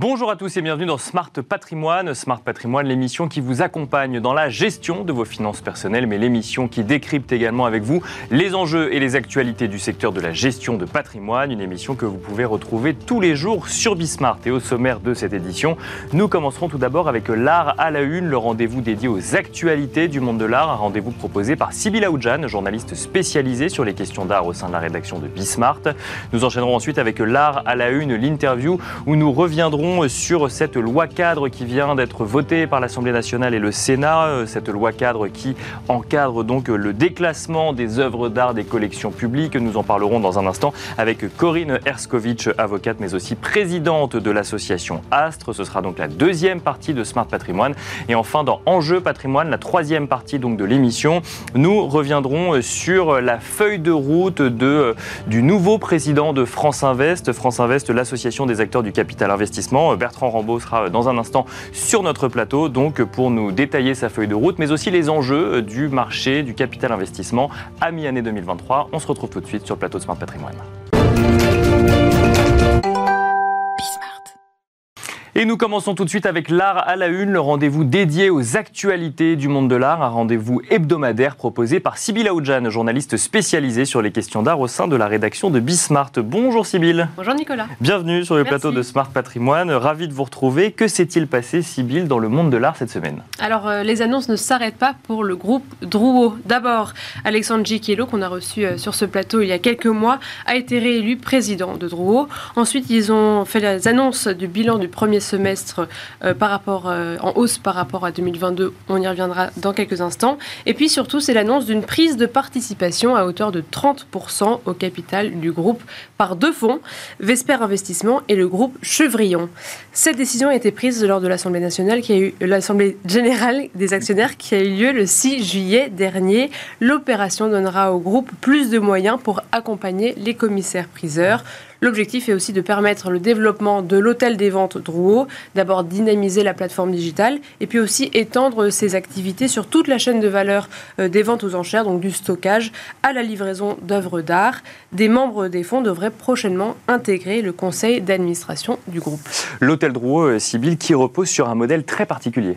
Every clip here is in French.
Bonjour à tous et bienvenue dans Smart Patrimoine. Smart Patrimoine, l'émission qui vous accompagne dans la gestion de vos finances personnelles, mais l'émission qui décrypte également avec vous les enjeux et les actualités du secteur de la gestion de patrimoine. Une émission que vous pouvez retrouver tous les jours sur Bismart. Et au sommaire de cette édition, nous commencerons tout d'abord avec l'art à la une, le rendez-vous dédié aux actualités du monde de l'art, un rendez-vous proposé par Sybille Aoudjan, journaliste spécialisée sur les questions d'art au sein de la rédaction de Bismart. Nous enchaînerons ensuite avec l'art à la une, l'interview où nous reviendrons sur cette loi cadre qui vient d'être votée par l'Assemblée nationale et le Sénat, euh, cette loi cadre qui encadre donc le déclassement des œuvres d'art des collections publiques. Nous en parlerons dans un instant avec Corinne Erskovic, avocate mais aussi présidente de l'association Astre. Ce sera donc la deuxième partie de Smart Patrimoine. Et enfin, dans Enjeu Patrimoine, la troisième partie donc de l'émission, nous reviendrons sur la feuille de route euh, du nouveau président de France Invest. France Invest, l'association des acteurs du capital investissement Bertrand Rambaud sera dans un instant sur notre plateau, donc pour nous détailler sa feuille de route, mais aussi les enjeux du marché du capital investissement à mi-année 2023. On se retrouve tout de suite sur le plateau de Smart Patrimoine. Et nous commençons tout de suite avec l'art à la une, le rendez-vous dédié aux actualités du monde de l'art, un rendez-vous hebdomadaire proposé par Sybille Aoudjan, journaliste spécialisée sur les questions d'art au sein de la rédaction de Bismart. Bonjour Sybille. Bonjour Nicolas. Bienvenue sur le plateau de Smart Patrimoine. Ravi de vous retrouver. Que s'est-il passé, Sybille, dans le monde de l'art cette semaine? Alors, euh, les annonces ne s'arrêtent pas pour le groupe Drouot. D'abord, Alexandre Giquiello, qu'on a reçu euh, sur ce plateau il y a quelques mois, a été réélu président de Drouot. Ensuite, ils ont fait les annonces du bilan du premier semestre euh, par rapport, euh, en hausse par rapport à 2022. On y reviendra dans quelques instants. Et puis surtout, c'est l'annonce d'une prise de participation à hauteur de 30% au capital du groupe par deux fonds, Vesper Investissement et le groupe Chevrillon. Cette décision a été prise lors de l'Assemblée nationale qui a eu l'Assemblée générale des actionnaires qui a eu lieu le 6 juillet dernier. L'opération donnera au groupe plus de moyens pour accompagner les commissaires priseurs. L'objectif est aussi de permettre le développement de l'hôtel des ventes Drouot, d'abord dynamiser la plateforme digitale et puis aussi étendre ses activités sur toute la chaîne de valeur euh, des ventes aux enchères, donc du stockage à la livraison d'œuvres d'art. Des membres des fonds devraient prochainement intégrer le conseil d'administration du groupe. L'hôtel Drouot, euh, Sibyl, qui repose sur un modèle très particulier.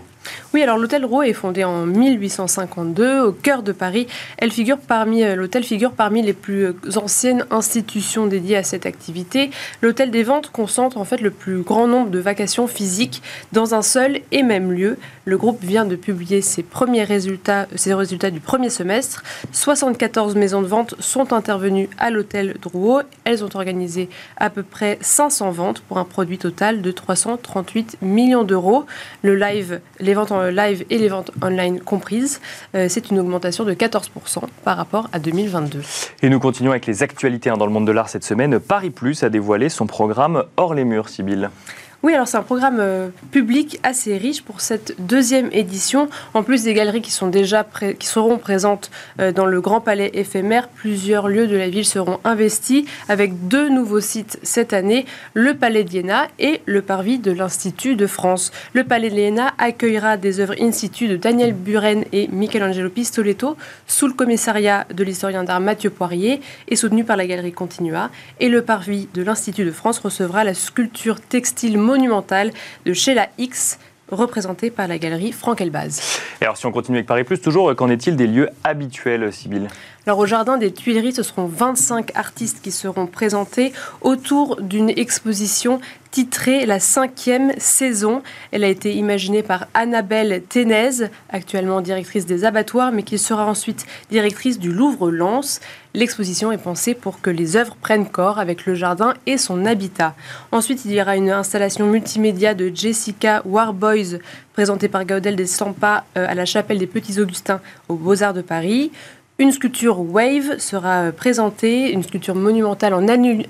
Oui, alors l'hôtel Drouot est fondé en 1852 au cœur de Paris. Elle figure parmi euh, l'hôtel figure parmi les plus anciennes institutions dédiées à cette activité l'hôtel des ventes concentre en fait le plus grand nombre de vacations physiques dans un seul et même lieu. Le groupe vient de publier ses premiers résultats, ses résultats du premier semestre. 74 maisons de vente sont intervenues à l'hôtel Drouot. Elles ont organisé à peu près 500 ventes pour un produit total de 338 millions d'euros. Le live, les ventes en live et les ventes online comprises, euh, c'est une augmentation de 14% par rapport à 2022. Et nous continuons avec les actualités hein, dans le monde de l'art cette semaine. Paris plus a dévoilé son programme Hors les murs, Sibylle. Oui, alors c'est un programme euh, public assez riche pour cette deuxième édition. En plus des galeries qui sont déjà qui seront présentes euh, dans le Grand Palais éphémère, plusieurs lieux de la ville seront investis avec deux nouveaux sites cette année, le Palais d'Iéna et le Parvis de l'Institut de France. Le Palais d'Iéna accueillera des œuvres in situ de Daniel Buren et Michelangelo Pistoletto sous le commissariat de l'historien d'art Mathieu Poirier et soutenu par la galerie Continua. Et le Parvis de l'Institut de France recevra la sculpture textile monumentale de Sheila X, représentée par la galerie Franck Elbaz. Et alors si on continue avec Paris Plus, toujours, qu'en est-il des lieux habituels, Sybille alors au Jardin des Tuileries, ce seront 25 artistes qui seront présentés autour d'une exposition titrée La cinquième saison. Elle a été imaginée par Annabelle Ténez, actuellement directrice des abattoirs, mais qui sera ensuite directrice du Louvre-Lens. L'exposition est pensée pour que les œuvres prennent corps avec le jardin et son habitat. Ensuite, il y aura une installation multimédia de Jessica Warboys, présentée par Gaudel des Stampas euh, à la chapelle des Petits Augustins aux Beaux-Arts de Paris. Une sculpture Wave sera euh, présentée, une sculpture monumentale en,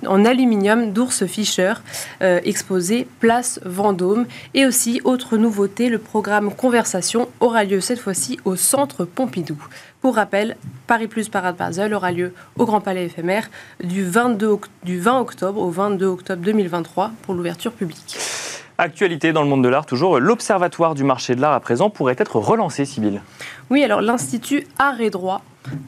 en aluminium d'ours Fischer, euh, exposée place Vendôme. Et aussi, autre nouveauté, le programme Conversation aura lieu cette fois-ci au Centre Pompidou. Pour rappel, Paris Plus Parade Basel aura lieu au Grand Palais éphémère du, 22, du 20 octobre au 22 octobre 2023 pour l'ouverture publique. Actualité dans le monde de l'art, toujours, l'Observatoire du marché de l'art à présent pourrait être relancé, Sybille. Oui, alors l'Institut Art et Droit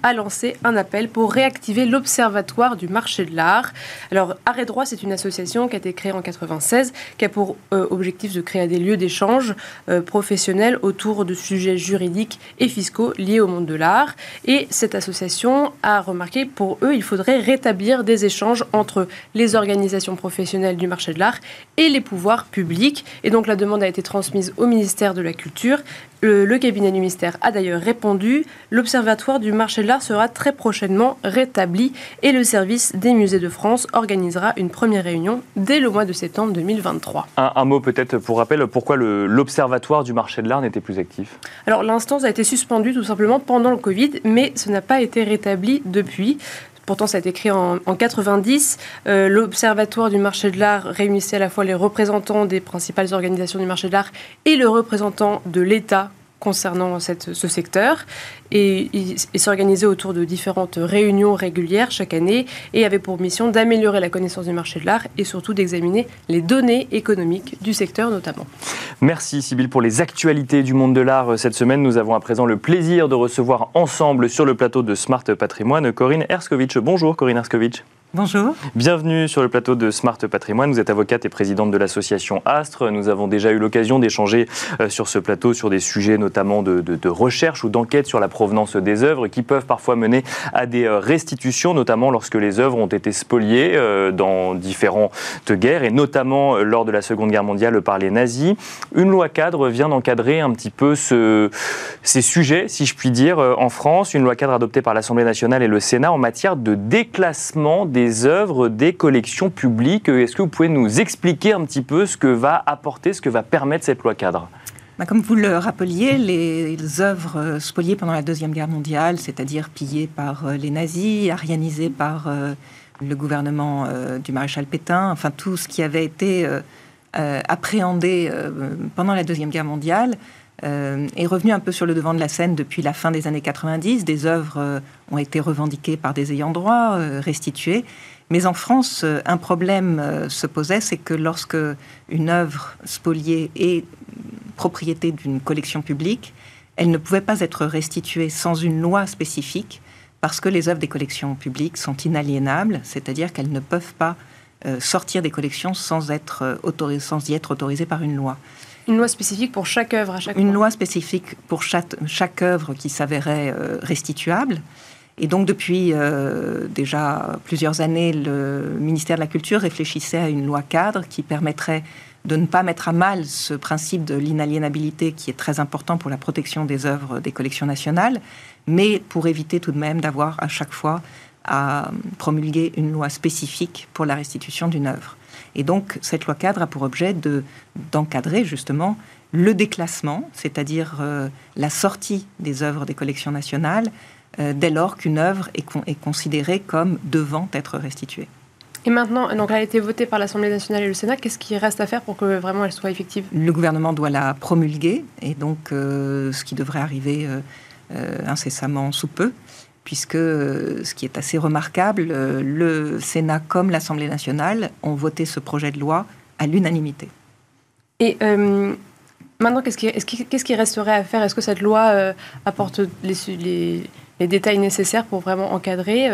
a lancé un appel pour réactiver l'Observatoire du marché de l'art. Alors, Arrêt Droit, c'est une association qui a été créée en 96, qui a pour euh, objectif de créer des lieux d'échange euh, professionnels autour de sujets juridiques et fiscaux liés au monde de l'art. Et cette association a remarqué, pour eux, il faudrait rétablir des échanges entre les organisations professionnelles du marché de l'art et les pouvoirs publics. Et donc, la demande a été transmise au ministère de la Culture. Le, cabinet du ministère a d'ailleurs répondu. L'Observatoire du marché de l'art sera très prochainement rétabli et le service des musées de France organisera une première réunion dès le mois de septembre 2023. Un, mot peut-être pour rappel, pourquoi l'Observatoire du marché de l'art n'était plus actif? Alors l'instance a été suspendue tout simplement pendant le Covid, mais ce n'a pas été rétabli depuis. Pourtant, ça a été créé en, 90. Euh, L'Observatoire du marché de l'art réunissait à la fois les représentants des principales organisations du marché de l'art et le représentant de l'État concernant ce secteur. Et s'organisait autour de différentes réunions régulières chaque année et avait pour mission d'améliorer la connaissance du marché de l'art et surtout d'examiner les données économiques du secteur notamment. Merci Sybille pour les actualités du monde de l'art cette semaine. Nous avons à présent le plaisir de recevoir ensemble sur le plateau de Smart Patrimoine Corinne Erskovitch. Bonjour Corinne Erskovitch. Bonjour. Bienvenue sur le plateau de Smart Patrimoine. Vous êtes avocate et présidente de l'association Astre. Nous avons déjà eu l'occasion d'échanger euh, sur ce plateau sur des sujets notamment de, recherche ou d'enquête sur la provenance des œuvres qui peuvent parfois mener à des euh, restitutions, notamment lorsque les œuvres ont été spoliées euh, dans différentes guerres et notamment lors de la Seconde Guerre mondiale par les nazis. Une loi cadre vient d'encadrer un petit peu ce, ces sujets, si je puis dire, en France. Une loi cadre adoptée par l'Assemblée nationale et le Sénat en matière de déclassement des œuvres des collections publiques. Est-ce que vous pouvez nous expliquer un petit peu ce que va apporter, ce que va permettre cette loi cadre? Comme vous le rappeliez, les œuvres spoliées pendant la Deuxième Guerre mondiale, c'est-à-dire pillées par euh, les nazis, arianisées par euh, le gouvernement euh, du maréchal Pétain, enfin tout ce qui avait été appréhendé pendant la Deuxième Guerre mondiale, euh, est revenu un peu sur le devant de la scène depuis la fin des années 90. Des œuvres euh, ont été revendiquées par des ayants droit, euh, restituées. Mais en France, un problème se posait, c'est que lorsque une œuvre spoliée est propriété d'une collection publique, elle ne pouvait pas être restituée sans une loi spécifique, parce que les œuvres des collections publiques sont inaliénables, c'est-à-dire qu'elles ne peuvent pas sortir des collections sans, être sans y être autorisées par une loi. Une loi spécifique pour chaque œuvre à chaque Une loi spécifique pour chaque, chaque œuvre qui s'avérait euh, restituable. Et donc depuis euh, déjà plusieurs années, le ministère de la Culture réfléchissait à une loi cadre qui permettrait de ne pas mettre à mal ce principe de l'inaliénabilité qui est très important pour la protection des œuvres des collections nationales, mais pour éviter tout de même d'avoir à chaque fois à promulguer une loi spécifique pour la restitution d'une œuvre. Et donc, cette loi cadre a pour objet de, d'encadrer justement le déclassement, c'est-à-dire euh, la sortie des œuvres des collections nationales, dès lors qu'une œuvre est, est, considérée comme devant être restituée. Et maintenant, donc elle a été votée par l'Assemblée nationale et le Sénat. Qu'est-ce qui reste à faire pour que vraiment elle soit effective? Le gouvernement doit la promulguer, et donc euh, ce qui devrait arriver incessamment sous peu puisque euh, ce qui est assez remarquable, euh, le Sénat comme l'Assemblée nationale ont voté ce projet de loi à l'unanimité. Et euh, maintenant, qu'est-ce qui, resterait à faire? Est-ce que cette loi apporte les, les, détails nécessaires pour vraiment encadrer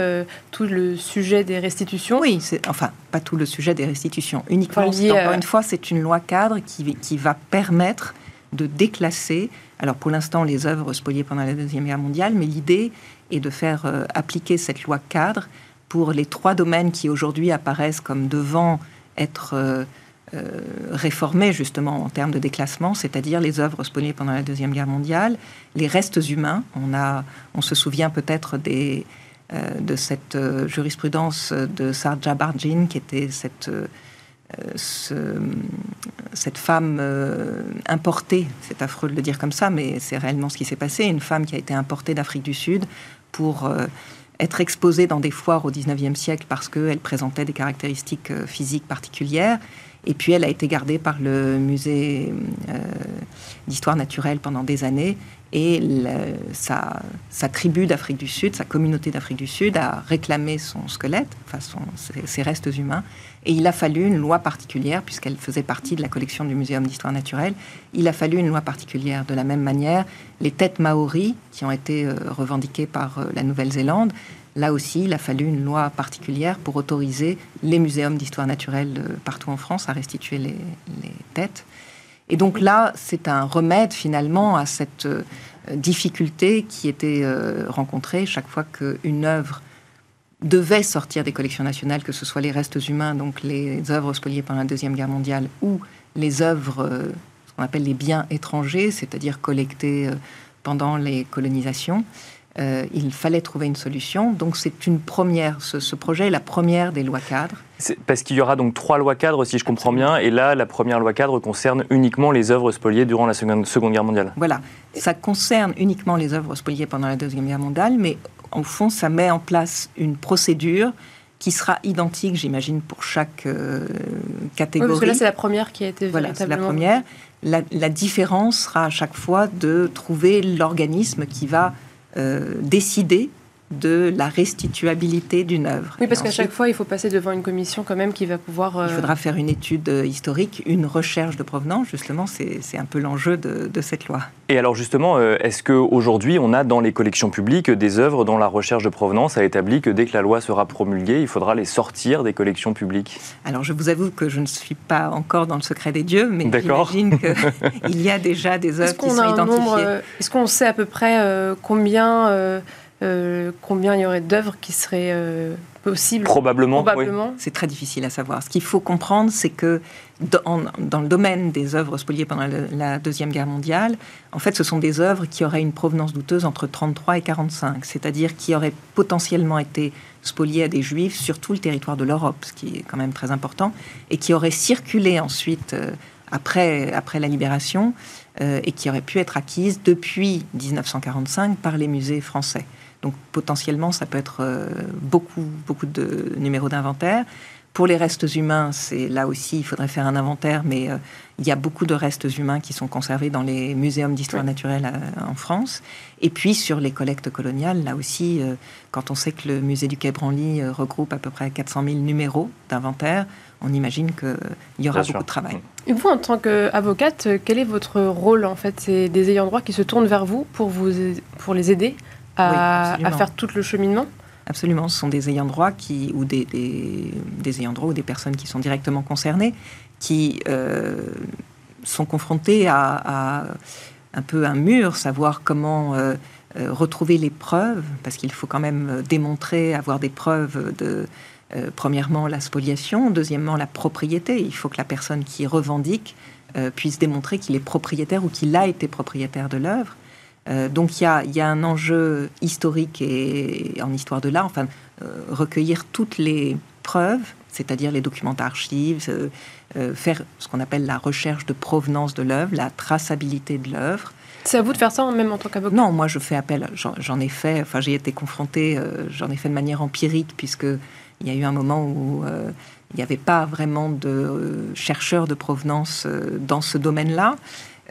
tout le sujet des restitutions Oui, enfin, pas tout le sujet des restitutions. Uniquement, encore une fois, c'est une loi cadre qui, qui va permettre de déclasser, alors pour l'instant, les œuvres spoliées pendant la Deuxième Guerre mondiale, mais l'idée et de faire euh, appliquer cette loi cadre pour les trois domaines qui aujourd'hui apparaissent comme devant être euh, euh, réformés justement en termes de déclassement, c'est-à-dire les œuvres spoliées pendant la Deuxième Guerre mondiale, les restes humains. On, a, on se souvient peut-être des, de cette jurisprudence de Sarja Barjin, qui était cette, cette femme importée, c'est affreux de le dire comme ça, mais c'est réellement ce qui s'est passé, une femme qui a été importée d'Afrique du Sud pour euh, être exposée dans des foires au 19e siècle parce qu'elle présentait des caractéristiques euh, physiques particulières. Et puis elle a été gardée par le musée euh, d'histoire naturelle pendant des années. Et sa, tribu d'Afrique du Sud, sa communauté d'Afrique du Sud a réclamé son squelette, enfin ses, restes humains. Et il a fallu une loi particulière, puisqu'elle faisait partie de la collection du Muséum d'histoire naturelle. Il a fallu une loi particulière. De la même manière, les têtes maoris, qui ont été euh, revendiquées par euh, la Nouvelle-Zélande, là aussi, il a fallu une loi particulière pour autoriser les muséums d'histoire naturelle partout en France à restituer les têtes. Et donc là, c'est un remède finalement à cette euh, difficulté qui était euh, rencontrée chaque fois qu'une œuvre devait sortir des collections nationales, que ce soit les restes humains, donc les œuvres spoliées pendant la Deuxième Guerre mondiale, ou les œuvres, euh, ce qu'on appelle les biens étrangers, c'est-à-dire collectés pendant les colonisations. Euh, il fallait trouver une solution. Donc c'est une première, ce, projet est la première des lois cadres. Parce qu'il y aura donc trois lois cadres, si je comprends bien, et là, la première loi cadre concerne uniquement les œuvres spoliées durant la Seconde, seconde Guerre mondiale. Voilà, ça concerne uniquement les œuvres spoliées pendant la Deuxième Guerre mondiale, mais au fond, ça met en place une procédure qui sera identique, j'imagine, pour chaque euh, catégorie. parce que là, c'est la première qui a été Voilà, c'est la première. La, la, différence sera à chaque fois de trouver l'organisme qui va euh, décider de la restituabilité d'une œuvre. Oui, parce qu'à chaque fois, il faut passer devant une commission quand même qui va pouvoir... Il faudra faire une étude euh, historique, une recherche de provenance, justement, c'est un peu l'enjeu de, cette loi. Et alors justement, euh, est-ce qu'aujourd'hui, on a dans les collections publiques des œuvres dont la recherche de provenance a établi que dès que la loi sera promulguée, il faudra les sortir des collections publiques? Alors je vous avoue que je ne suis pas encore dans le secret des dieux, mais j'imagine qu'il y a déjà des œuvres qui sont identifiées. Est-ce qu'on sait à peu près combien euh, combien il y aurait d'œuvres qui seraient euh, possibles? Probablement. C'est très difficile à savoir. Ce qu'il faut comprendre, c'est que dans, le domaine des œuvres spoliées pendant la Deuxième Guerre mondiale, en fait, ce sont des œuvres qui auraient une provenance douteuse entre 33 et 45, c'est-à-dire qui auraient potentiellement été spoliées à des juifs sur tout le territoire de l'Europe, ce qui est quand même très important, et qui auraient circulé ensuite euh, après, après la libération et qui auraient pu être acquises depuis 1945 par les musées français. Donc potentiellement, ça peut être euh, beaucoup, beaucoup de numéros d'inventaire. Pour les restes humains, c'est là aussi, il faudrait faire un inventaire, mais euh, il y a beaucoup de restes humains qui sont conservés dans les muséums d'histoire naturelle euh, en France. Et puis sur les collectes coloniales, là aussi, quand on sait que le musée du Quai Branly regroupe à peu près 400 000 numéros d'inventaire, on imagine qu'il y aura beaucoup de travail. Et vous, en tant qu'avocate, quel est votre rôle en fait? C'est des ayants droit qui se tournent vers vous pour, vous, pour les aider à, faire tout le cheminement Absolument, ce sont des ayants droit qui, ou des, des, ayants droit ou des personnes qui sont directement concernées, qui euh, sont confrontés à, un peu un mur, savoir comment euh, euh, retrouver les preuves, parce qu'il faut quand même démontrer, avoir des preuves de, premièrement, la spoliation, deuxièmement, la propriété. Il faut que la personne qui revendique puisse démontrer qu'il est propriétaire ou qu'il a été propriétaire de l'œuvre. Euh, donc il y a, un enjeu historique et, en histoire de l'art, enfin, euh, recueillir toutes les preuves, c'est-à-dire les documents d'archives, euh, faire ce qu'on appelle la recherche de provenance de l'œuvre, la traçabilité de l'œuvre. C'est à vous de faire ça, même en tant qu'avocat? Non, moi je fais appel, j'en ai fait, enfin j'ai été confrontée, j'en ai fait de manière empirique, puisque il y a eu un moment où il n'y avait pas vraiment de chercheurs de provenance dans ce domaine-là.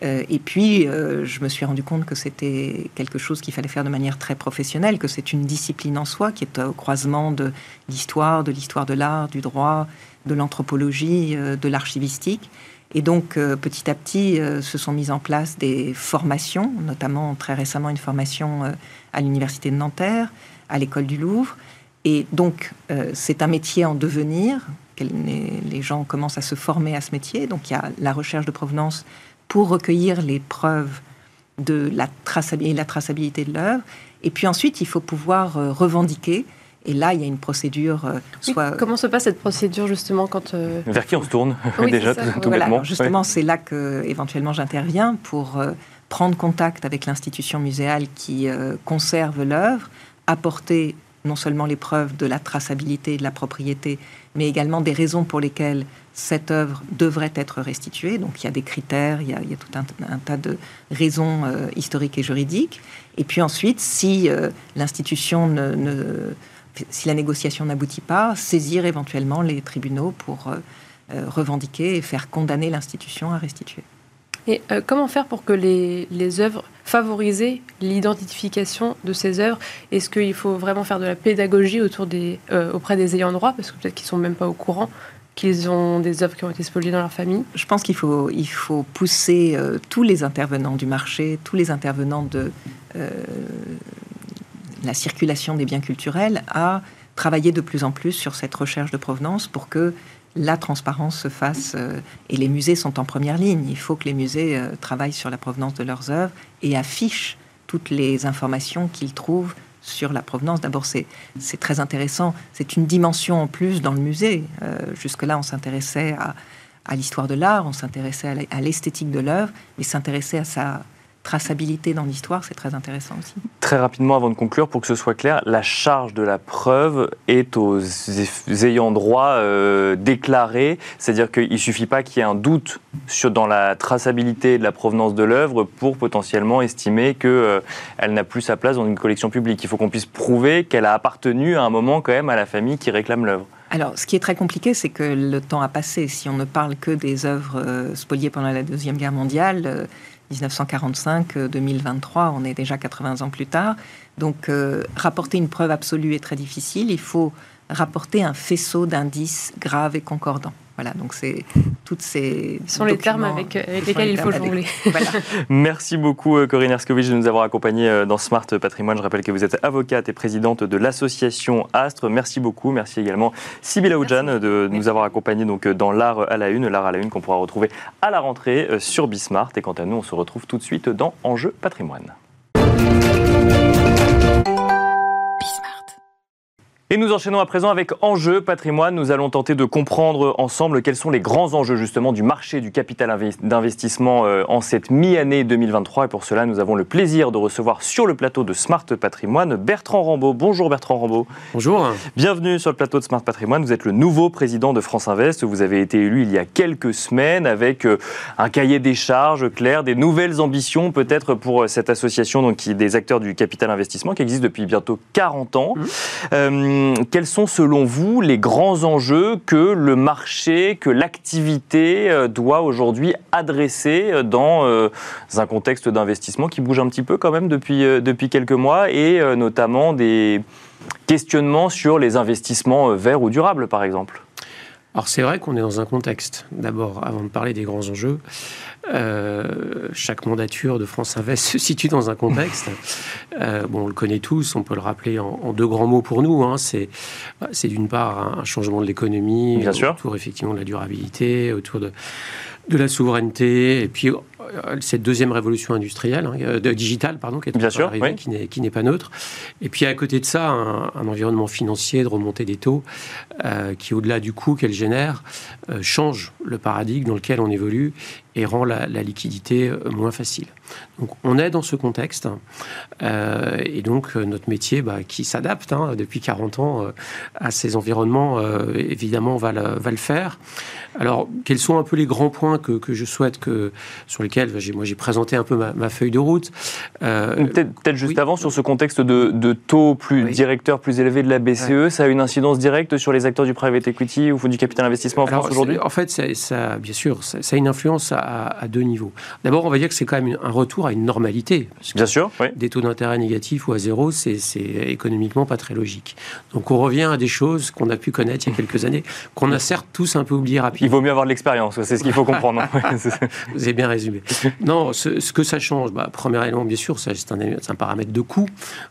Euh, et puis, euh, je me suis rendu compte que c'était quelque chose qu'il fallait faire de manière très professionnelle, que c'est une discipline en soi qui est au croisement de l'histoire, de l'histoire de l'art, du droit, de l'anthropologie, euh, de l'archivistique. Et donc, petit à petit, se sont mises en place des formations, notamment très récemment une formation à l'Université de Nanterre, à l'École du Louvre. Et donc, c'est un métier en devenir. Les gens commencent à se former à ce métier. Donc, il y a la recherche de provenance pour recueillir les preuves de la traçabilité, la traçabilité de l'œuvre. Et puis ensuite, il faut pouvoir euh, revendiquer. Et là, il y a une procédure. Euh, soit... comment se passe cette procédure justement quand euh, vers qui on se tourne déjà tout, voilà, Justement, c'est là que éventuellement j'interviens pour prendre contact avec l'institution muséale qui conserve l'œuvre, apporter non seulement les preuves de la traçabilité et de la propriété, mais également des raisons pour lesquelles cette œuvre devrait être restituée. Donc il y a des critères, il y a, tout un, tas de raisons euh, historiques et juridiques. Et puis ensuite, si euh, l'institution ne, si la négociation n'aboutit pas, saisir éventuellement les tribunaux pour euh, revendiquer et faire condamner l'institution à restituer. Et euh, comment faire pour que les, les œuvres favoriser l'identification de ces œuvres? Est-ce qu'il faut vraiment faire de la pédagogie autour des, euh, auprès des ayants droit? Parce que peut-être qu'ils ne sont même pas au courant qu'ils ont des œuvres qui ont été spoliées dans leur famille. Je pense qu'il faut, il faut pousser euh, tous les intervenants du marché, tous les intervenants de la circulation des biens culturels à travailler de plus en plus sur cette recherche de provenance pour que la transparence se fasse. Euh, et les musées sont en première ligne. Il faut que les musées euh, travaillent sur la provenance de leurs œuvres et affichent toutes les informations qu'ils trouvent sur la provenance. D'abord, c'est très intéressant. C'est une dimension en plus dans le musée. Euh, jusque-là, on s'intéressait à, à l'histoire de l'art, on s'intéressait à l'esthétique de l'œuvre, mais s'intéresser à sa traçabilité dans l'histoire, c'est très intéressant aussi. Très rapidement, avant de conclure, pour que ce soit clair, la charge de la preuve est aux ayants droit euh, déclarés, c'est-à-dire qu'il ne suffit pas qu'il y ait un doute sur, dans la traçabilité de la provenance de l'œuvre pour potentiellement estimer qu'elle euh, n'a plus sa place dans une collection publique. Il faut qu'on puisse prouver qu'elle a appartenu à un moment quand même à la famille qui réclame l'œuvre. Alors, ce qui est très compliqué, c'est que le temps a passé. Si on ne parle que des œuvres euh, spoliées pendant la Deuxième Guerre mondiale, 1945-2023, on est déjà 80 ans plus tard. Donc, euh, rapporter une preuve absolue est très difficile. Il faut rapporter un faisceau d'indices graves et concordants. Voilà, donc c'est toutes ces. Ce sont les termes avec, lesquels il faut jongler. Merci beaucoup, euh, Corinne Erskovic, de nous avoir accompagnés euh, dans Smart Patrimoine. Je rappelle que vous êtes avocate et présidente de l'association Astre. Merci beaucoup. Merci également, Sybilla Oudjan, de nous avoir accompagnés donc, dans l'art à la une, l'art à la une qu'on pourra retrouver à la rentrée euh, sur Bismart. Et quant à nous, on se retrouve tout de suite dans Enjeu Patrimoine. Et nous enchaînons à présent avec Enjeu patrimoine. Nous allons tenter de comprendre ensemble quels sont les grands enjeux justement du marché du capital d'investissement euh, en cette mi-année 2023. Et pour cela, nous avons le plaisir de recevoir sur le plateau de Smart Patrimoine Bertrand Rambaud. Bonjour Bertrand Rambaud. Bonjour. Bienvenue sur le plateau de Smart Patrimoine. Vous êtes le nouveau président de France Invest. Vous avez été élu il y a quelques semaines avec euh, un cahier des charges clair, des nouvelles ambitions peut-être pour euh, cette association donc, qui, des acteurs du capital investissement qui existe depuis bientôt 40 ans. Mmh. Euh, quels sont selon vous les grands enjeux que le marché, que l'activité euh, doit aujourd'hui adresser euh, dans un contexte d'investissement qui bouge un petit peu quand même depuis quelques mois et notamment des questionnements sur les investissements verts ou durables par exemple? Alors c'est vrai qu'on est dans un contexte, d'abord, avant de parler des grands enjeux, euh, chaque mandature de France Invest se situe dans un contexte. Euh, bon, on le connaît tous, on peut le rappeler en, deux grands mots pour nous. Hein. C'est, c'est d'une part un, changement de l'économie, autour effectivement de la durabilité, autour de, de la souveraineté, et puis cette deuxième révolution industrielle, hein, euh, digitale, pardon, qui est Bien sûr, qui n'est pas neutre. Et puis à côté de ça, un, environnement financier de remontée des taux euh, qui, au-delà du coût qu'elle génère, change le paradigme dans lequel on évolue et rend la, liquidité moins facile. Donc on est dans ce contexte et donc notre métier bah, qui s'adapte hein, depuis 40 ans à ces environnements, évidemment, va le, va le faire. Alors quels sont un peu les grands points que, que je souhaite que, sur lesquels moi j'ai présenté un peu ma, feuille de route. Euh, peut-être juste avant, sur ce contexte de, taux plus directeur plus élevé de la BCE, ça a une incidence directe sur les acteurs du private equity ou du capital investissement en France aujourd'hui En fait, ça, bien sûr, ça, a une influence à, deux niveaux. D'abord, on va dire que c'est quand même un retour à une normalité. bien sûr. Des taux d'intérêt négatifs ou à zéro, c'est économiquement pas très logique. Donc on revient à des choses qu'on a pu connaître il y a quelques années, qu'on a certes tous un peu oublié rapidement. Il vaut mieux avoir de l'expérience, c'est ce qu'il faut comprendre. Vous avez bien résumé. non, ce, que ça change, bah, premier élément, bien sûr, c'est un, un, paramètre de coût.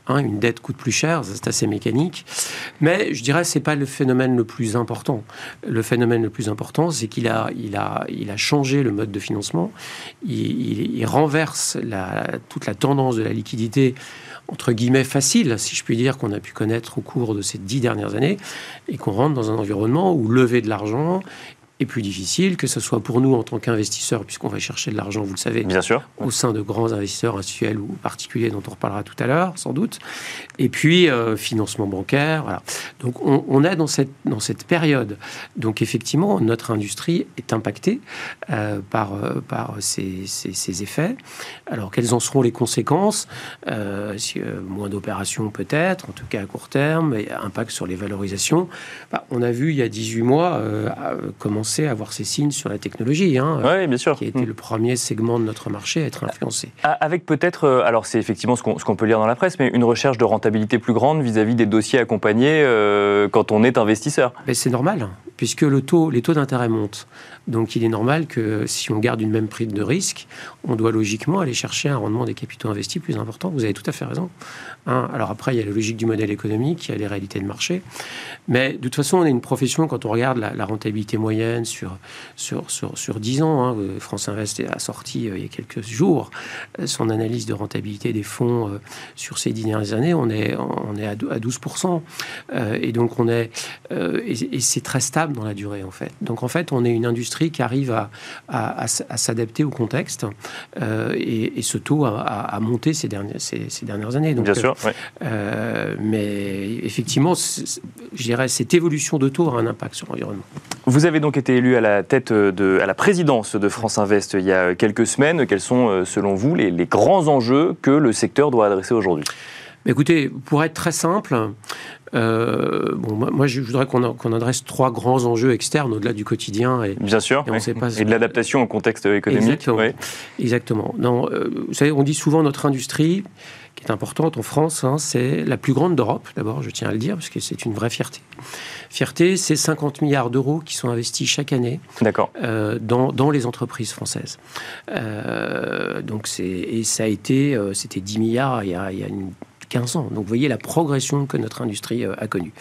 Hein, une dette coûte plus cher, c'est assez mécanique. Mais je dirais, c'est pas le phénomène le plus important. Le phénomène le plus important, c'est qu'il a, il a, il a changé le mode de financement. Il, renverse toute la tendance de la liquidité entre guillemets facile, si je puis dire, qu'on a pu connaître au cours de ces dix dernières années, et qu'on rentre dans un environnement où lever de l'argent est plus difficile, que ce soit pour nous en tant qu'investisseurs, puisqu'on va chercher de l'argent, vous le savez, Bien sûr. au sein de grands investisseurs institutionnels ou particuliers dont on reparlera tout à l'heure, sans doute. Et puis, euh, financement bancaire, voilà. Donc, on, est dans cette, dans cette période. Donc, effectivement, notre industrie est impactée euh, par, euh, par ces, ces, effets. Alors, quelles en seront les conséquences? Moins d'opérations peut-être, en tout cas à court terme, et impact sur les valorisations. Bah, on a vu il y a 18 mois comment commencé à voir ses signes sur la technologie. Hein, bien sûr. Qui a été mm. le premier segment de notre marché à être influencé. Avec peut-être, euh, alors c'est effectivement ce qu'on peut lire dans la presse, mais une recherche de rentabilité plus grande vis-à-vis des dossiers accompagnés euh, quand on est investisseur. C'est normal, puisque le taux, les taux d'intérêt montent. Donc il est normal que si on garde une même prise de risque, on doit logiquement aller chercher un rendement des capitaux investis plus important. Vous avez tout à fait raison. Hein. alors après, il y a la logique du modèle économique, il y a les réalités de marché. Mais de toute façon, on est une profession, quand on regarde la, rentabilité moyenne sur, sur, sur, sur 10 ans, hein, euh, France Invest a sorti euh, il y a quelques jours euh, son analyse de rentabilité des fonds sur ces dix dernières années, on est, on est à 12%. et donc on est... et, c'est très stable dans la durée, en fait. Donc en fait, on est une industrie qui arrive à, à, s'adapter au contexte et, ce taux a, monté ces dernières, ces, dernières années. Donc, Bien sûr. mais effectivement, je dirais, cette évolution de taux a un impact sur l'environnement. Vous avez donc été élu à la tête de, à la présidence de France Invest il y a quelques semaines. Quels sont, euh, selon vous, les, grands enjeux que le secteur doit adresser aujourd'hui? Écoutez, pour être très simple, euh, bon, moi, je voudrais qu'on adresse trois grands enjeux externes au-delà du quotidien. Et, Bien sûr, et, de l'adaptation au contexte économique. Exactement. Exactement. Non, euh, vous savez, on dit souvent notre industrie, qui est importante en France, hein, c'est la plus grande d'Europe, d'abord, je tiens à le dire, parce que c'est une vraie fierté. Fierté, c'est 50 milliards d'euros qui sont investis chaque année euh, dans, dans, les entreprises françaises. Euh, donc et ça a été, euh, c'était 10 milliards il y, a, il y a une 15 ans. Donc vous voyez la progression que notre industrie euh, a connue.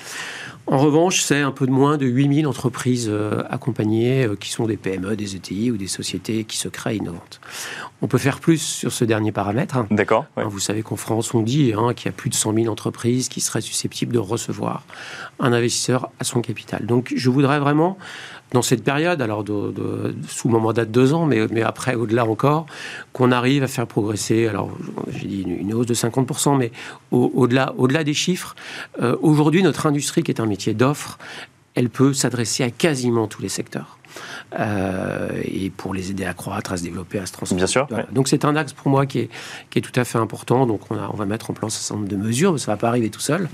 En revanche, c'est un peu de moins de 8000 entreprises euh, accompagnées euh, qui sont des PME, des ETI ou des sociétés qui se créent innovantes. On peut faire plus sur ce dernier paramètre. Hein. D'accord. Hein, vous savez qu'en France, on dit hein, qu'il y a plus de 100 000 entreprises qui seraient susceptibles de recevoir un investisseur à son capital. Donc je voudrais vraiment dans cette période, alors sous mon mandat de deux ans, mais, après, au-delà encore, qu'on arrive à faire progresser, alors j'ai dit une, hausse de 50%, mais au-delà au delà des chiffres, euh, aujourd'hui, notre industrie, qui est un métier d'offre, elle peut s'adresser à quasiment tous les secteurs. Euh, et pour les aider à croître, à se développer, à se transformer. Bien sûr. Donc c'est un axe pour moi qui est, qui est tout à fait important. Donc on, a, on va mettre en place un certain nombre de mesures, mais ça ne va pas arriver tout seul,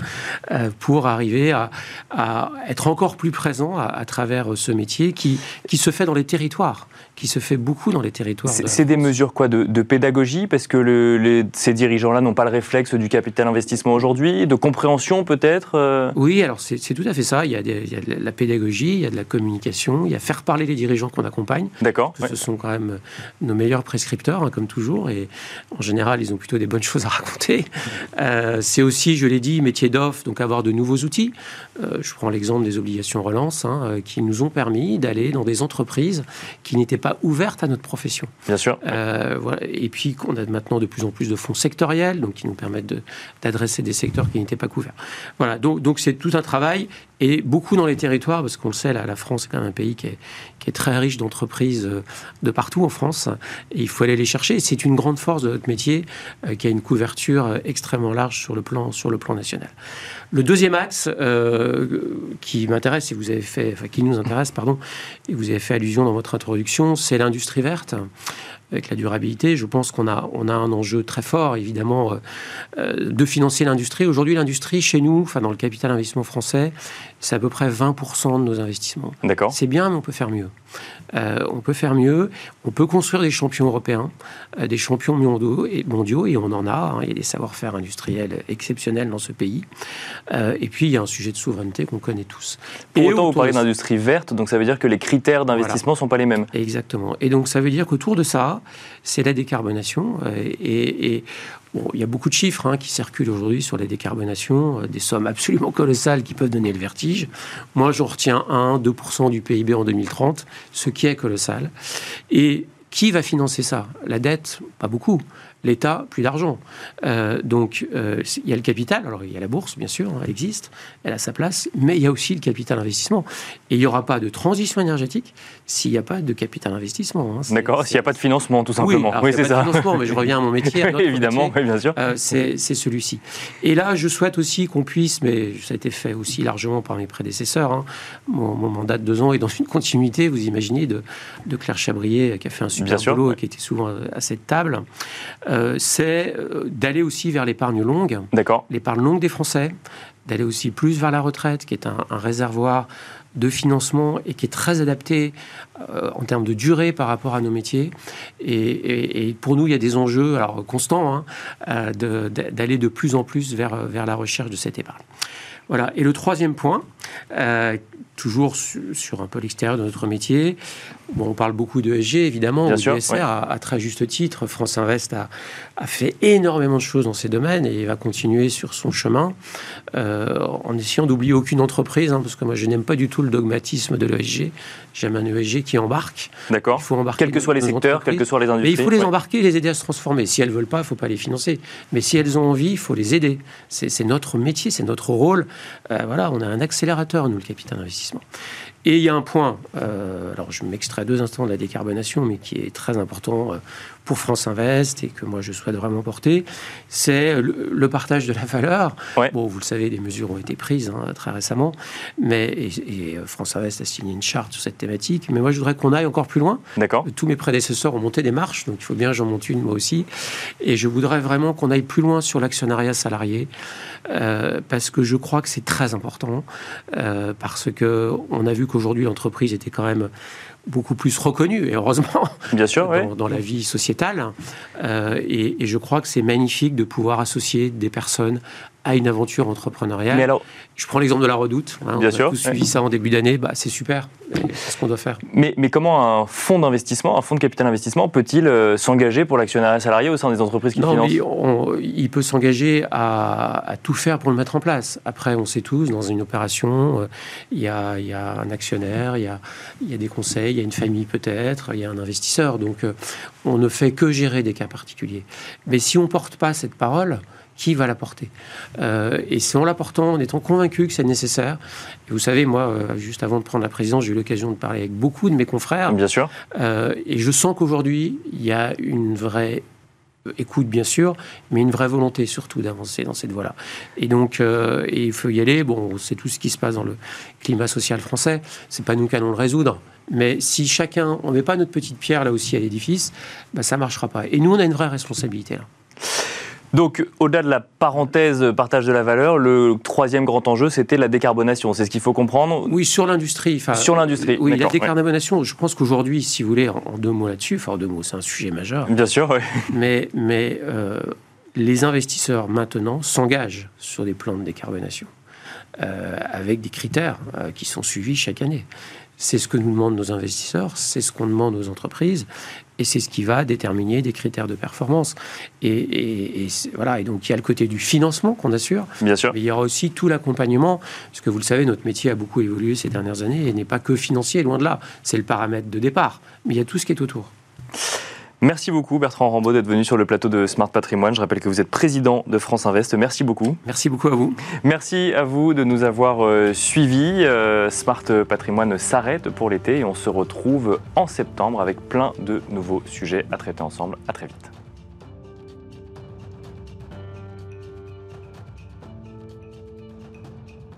euh, pour arriver à, à, être encore plus présent à, à, travers ce métier qui, qui se fait dans les territoires, qui se fait beaucoup dans les territoires. C'est des mesures quoi de, de pédagogie parce que le, les, ces dirigeants-là n'ont pas le réflexe du capital investissement aujourd'hui, de compréhension peut-être. Euh oui, alors c'est tout à fait ça. Il y, a il y, a de la pédagogie, il y a de la communication, il y a faire parler les dirigeants qu'on accompagne. D'accord. Ce sont quand même nos meilleurs prescripteurs, hein, comme toujours, et en général, ils ont plutôt des bonnes choses à raconter. Euh, c'est aussi, je l'ai dit, métier d'offre, donc avoir de nouveaux outils. Euh, je prends l'exemple des obligations relance, hein, euh, qui nous ont permis d'aller dans des entreprises qui n'étaient pas ouvertes à notre profession. Bien sûr. voilà. Et puis, on a maintenant de plus en plus de fonds sectoriels, donc qui nous permettent d'adresser des secteurs qui n'étaient pas couverts. Voilà, donc donc c'est tout un travail et beaucoup dans les territoires, parce qu'on le sait, la, France est quand même un pays qui est, très riche d'entreprises euh, de partout en France. Et il faut aller les chercher. C'est une grande force de notre métier euh, qui a une couverture euh, extrêmement large sur le plan, sur le plan national. Le deuxième axe qui m'intéresse, et vous avez fait, enfin, qui nous intéresse, pardon, et vous avez fait allusion dans votre introduction, c'est l'industrie verte avec la durabilité. Je pense qu'on a, on a un enjeu très fort, évidemment, de financer l'industrie. Aujourd'hui, l'industrie, chez nous, enfin, dans le capital investissement français, c'est à peu près 20% de nos investissements. D'accord. C'est bien, mais on peut faire mieux. Euh, on peut faire mieux, on peut construire des champions européens, euh, des champions mondiaux et, mondiaux, et on en a. Hein. il y a des savoir-faire industriels exceptionnels dans ce pays. Euh, et puis, il y a un sujet de souveraineté qu'on connaît tous. Pour autant, vous parlez d'industrie verte, donc ça veut dire que les critères d'investissement ne sont pas les mêmes. Exactement. Et donc, ça veut dire qu'autour de ça, c'est la décarbonation. et, et il y a beaucoup de chiffres hein, qui circulent aujourd'hui sur la décarbonation, des sommes absolument colossales qui peuvent donner le vertige. Moi, j'en retiens 1-2% du PIB en 2030, ce qui est colossal. Et qui va financer ça? La dette, pas beaucoup l'État, plus d'argent. Euh, donc, euh, il y a le capital. Alors, il y a la bourse, bien sûr, hein, elle existe, elle a sa place, mais il y a aussi le capital investissement. Et il n'y aura pas de transition énergétique s'il n'y a pas de capital investissement. Hein. D'accord, s'il n'y a pas de financement, tout simplement. Oui, c'est ça. Financement, mais je reviens à mon métier. évidemment, oui, bien sûr. Euh, c'est celui-ci. Et là, je souhaite aussi qu'on puisse, mais ça a été fait aussi largement par mes prédécesseurs, hein, mon, mandat de deux ans est dans une continuité, vous imaginez, de, de Claire Chabrier, qui a fait un super boulot et qui était souvent à cette table. Euh, c'est euh, d'aller aussi vers l'épargne longue. D'accord. L'épargne longue des Français. d'aller aussi plus vers la retraite, qui est un, réservoir de financement et qui est très adapté euh, en termes de durée par rapport à nos métiers. Et, pour nous, il y a des enjeux alors, constants hein, euh, d'aller de, plus en plus vers, vers la recherche de cette épargne. Voilà. Et le troisième point, euh, toujours sur, un peu l'extérieur de notre métier, bon, on parle beaucoup de ESG, évidemment, Bien sûr, à, très juste titre. France Invest a, a, fait énormément de choses dans ces domaines et va continuer sur son chemin euh, en essayant d'oublier aucune entreprise, hein, parce que moi je n'aime pas du tout le dogmatisme de l'ESG. J'aime un ESG qui embarque. D'accord. Il faut embarquer. Quels que soient les secteurs, quels que soient les industries. Mais il faut les embarquer, les aider à se transformer. Si elles veulent pas, il ne faut pas les financer. Mais si elles ont envie, il faut les aider. C'est notre métier, c'est notre rôle. Euh, voilà, on a un accélérateur, nous, le capital investissement. Et il y a un point, euh, alors je m'extrais deux instants de la décarbonation, mais qui est très important pour France Invest et que moi je souhaite vraiment porter, c'est le, partage de la valeur. Bon, vous le savez, des mesures ont été prises hein, très récemment, mais et, euh, France Invest a signé une charte sur cette thématique. Mais moi, je voudrais qu'on aille encore plus loin. D'accord. Tous mes prédécesseurs ont monté des marches, donc il faut bien que j'en monte une moi aussi. Et je voudrais vraiment qu'on aille plus loin sur l'actionnariat salarié, euh, parce que je crois que c'est très important, euh, parce que on a vu qu'aujourd'hui l'entreprise était quand même beaucoup plus reconnu, et heureusement, Bien sûr, dans, la vie sociétale. Euh, et, et, je crois que c'est magnifique de pouvoir associer des personnes à une aventure entrepreneuriale. Mais alors, je prends l'exemple de la Redoute. Hein, bien on sûr. A tous suivi ça en début d'année. Bah, c'est super. C'est ce qu'on doit faire. Mais, mais, comment un fonds d'investissement, un fonds de capital investissement, peut-il euh, s'engager pour l'actionnariat salarié au sein des entreprises qu'il finance? Il peut s'engager à, tout faire pour le mettre en place. Après, on sait tous, dans une opération, euh, il y, a, y, a, un actionnaire, il y a, y a, des conseils, il y a une famille peut-être, il y a un investisseur. Donc, euh, on ne fait que gérer des cas particuliers. Mais si on ne porte pas cette parole, qui va la porter euh, Et c'est en la portant, en étant convaincu que c'est nécessaire. Et vous savez, moi, euh, juste avant de prendre la présidence, j'ai eu l'occasion de parler avec beaucoup de mes confrères. Bien sûr. Euh, et je sens qu'aujourd'hui, il y a une vraie écoute bien sûr, mais une vraie volonté surtout d'avancer dans cette voie-là. Et donc, et il faut y aller. Bon, c'est tout ce qui se passe dans le climat social français. C'est pas nous qui allons le résoudre. Mais si chacun, on met pas notre petite pierre là aussi à l'édifice, bah, ça marchera pas. Et nous, on a une vraie responsabilité là. Donc, au-delà de la parenthèse partage de la valeur, le troisième grand enjeu, c'était la décarbonation. C'est ce qu'il faut comprendre Oui, sur l'industrie. Sur l'industrie. Oui, la décarbonation, je pense qu'aujourd'hui, si vous voulez, en, deux mots là-dessus, enfin, en deux mots, c'est un sujet majeur. Bien sûr, oui. Mais, mais euh, les investisseurs, maintenant, s'engagent sur des plans de décarbonation. Euh, avec des critères euh, qui sont suivis chaque année. C'est ce que nous demandent nos investisseurs, c'est ce qu'on demande aux entreprises, et c'est ce qui va déterminer des critères de performance. Et, voilà. Et donc il y a le côté du financement qu'on assure. Bien sûr. Mais il y aura aussi tout l'accompagnement, parce que vous le savez, notre métier a beaucoup évolué ces dernières années et n'est pas que financier, loin de là. C'est le paramètre de départ, mais il y a tout ce qui est autour. Merci beaucoup Bertrand Rambaud d'être venu sur le plateau de Smart Patrimoine. Je rappelle que vous êtes président de France Invest. Merci beaucoup. Merci beaucoup à vous. Merci à vous de nous avoir euh, suivis. Euh, Smart Patrimoine s'arrête pour l'été et on se retrouve en septembre avec plein de nouveaux sujets à traiter ensemble. À très vite.